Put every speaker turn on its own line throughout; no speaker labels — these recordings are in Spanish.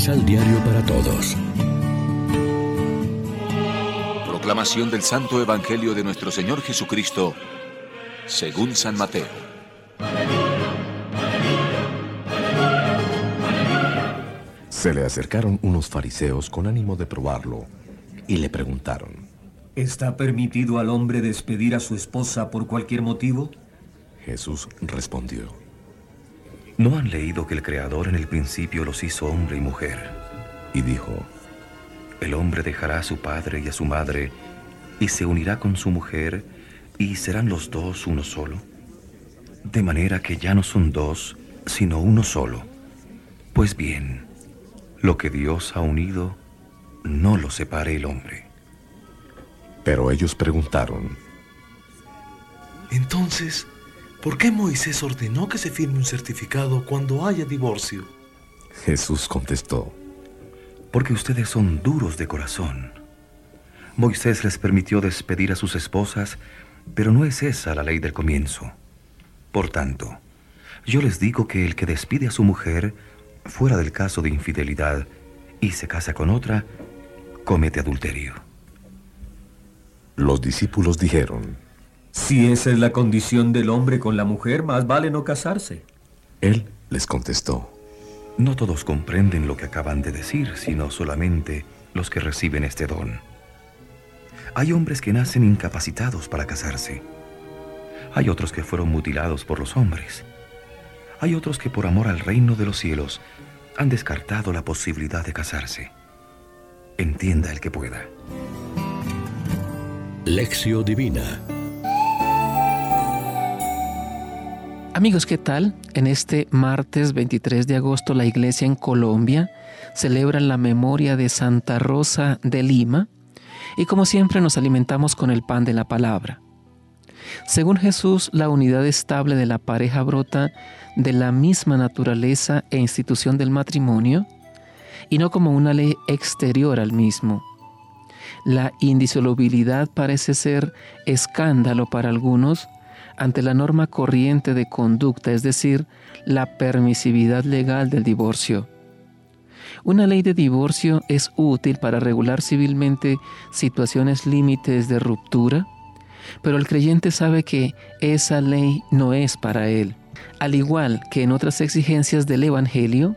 Misal Diario para Todos.
Proclamación del Santo Evangelio de nuestro Señor Jesucristo, según San Mateo.
Se le acercaron unos fariseos con ánimo de probarlo y le preguntaron,
¿Está permitido al hombre despedir a su esposa por cualquier motivo?
Jesús respondió,
¿No han leído que el Creador en el principio los hizo hombre y mujer?
Y dijo,
El hombre dejará a su padre y a su madre y se unirá con su mujer y serán los dos uno solo. De manera que ya no son dos, sino uno solo. Pues bien, lo que Dios ha unido, no lo separe el hombre.
Pero ellos preguntaron,
Entonces, ¿por qué Moisés ordenó que se firme un certificado cuando haya divorcio?
Jesús contestó,
Porque ustedes son duros de corazón. Moisés les permitió despedir a sus esposas, pero no es esa la ley del comienzo. Por tanto, yo les digo que el que despide a su mujer, fuera del caso de infidelidad, y se casa con otra, comete adulterio.
Los discípulos dijeron,
Si esa es la condición del hombre con la mujer, más vale no casarse.
Él les contestó,
No todos comprenden lo que acaban de decir, sino solamente los que reciben este don. Hay hombres que nacen incapacitados para casarse. Hay otros que fueron mutilados por los hombres. Hay otros que por amor al reino de los cielos han descartado la posibilidad de casarse. Entienda el que pueda.
Lección Divina
Amigos, ¿qué tal? En este martes 23 de agosto la iglesia en Colombia celebra la memoria de Santa Rosa de Lima y como siempre nos alimentamos con el pan de la palabra. Según Jesús, la unidad estable de la pareja brota de la misma naturaleza e institución del matrimonio y no como una ley exterior al mismo. La indisolubilidad parece ser escándalo para algunos ante la norma corriente de conducta, es decir, la permisividad legal del divorcio. Una ley de divorcio es útil para regular civilmente situaciones límites de ruptura, pero el creyente sabe que esa ley no es para él. Al igual que en otras exigencias del Evangelio,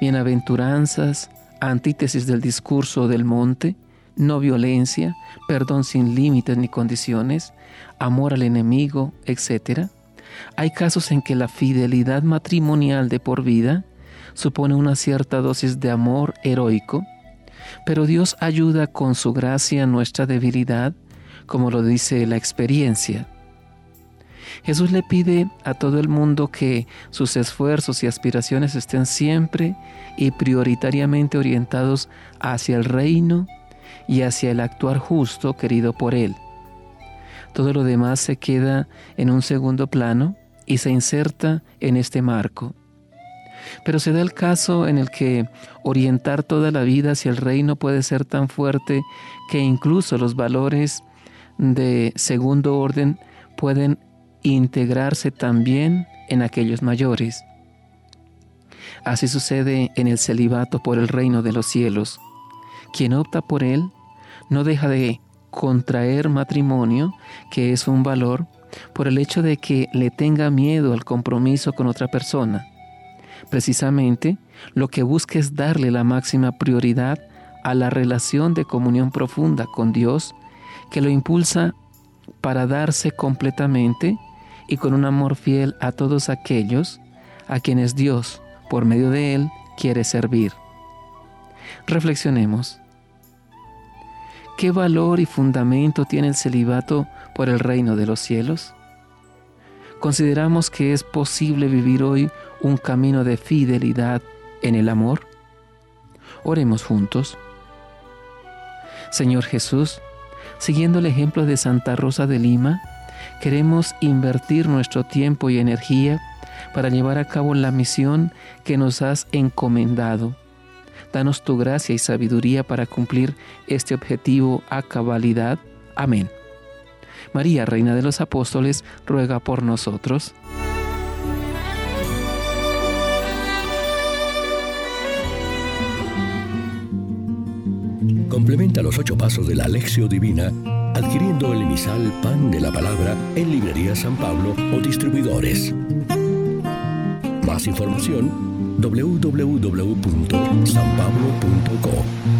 bienaventuranzas, antítesis del discurso del monte, no violencia, perdón sin límites ni condiciones, amor al enemigo, etc. Hay casos en que la fidelidad matrimonial de por vida supone una cierta dosis de amor heroico, pero Dios ayuda con su gracia nuestra debilidad, como lo dice la experiencia. Jesús le pide a todo el mundo que sus esfuerzos y aspiraciones estén siempre y prioritariamente orientados hacia el reino y hacia el actuar justo querido por Él. Todo lo demás se queda en un segundo plano y se inserta en este marco. Pero se da el caso en el que orientar toda la vida hacia el reino puede ser tan fuerte que incluso los valores de segundo orden pueden integrarse también en aquellos mayores. Así sucede en el celibato por el reino de los cielos. Quien opta por él no deja de contraer matrimonio, que es un valor, por el hecho de que le tenga miedo al compromiso con otra persona. Precisamente, lo que busca es darle la máxima prioridad a la relación de comunión profunda con Dios, que lo impulsa para darse completamente y con un amor fiel a todos aquellos a quienes Dios, por medio de Él, quiere servir. Reflexionemos. ¿Qué valor y fundamento tiene el celibato por el reino de los cielos? ¿Consideramos que es posible vivir hoy un camino de fidelidad en el amor? Oremos juntos. Señor Jesús, siguiendo el ejemplo de Santa Rosa de Lima, queremos invertir nuestro tiempo y energía para llevar a cabo la misión que nos has encomendado. Danos tu gracia y sabiduría para cumplir este objetivo a cabalidad. Amén. María, Reina de los Apóstoles, ruega por nosotros.
Complementa los ocho pasos de la Alexio Divina adquiriendo el emisal Pan de la Palabra en Librería San Pablo o distribuidores. Más información www.sanpablo.co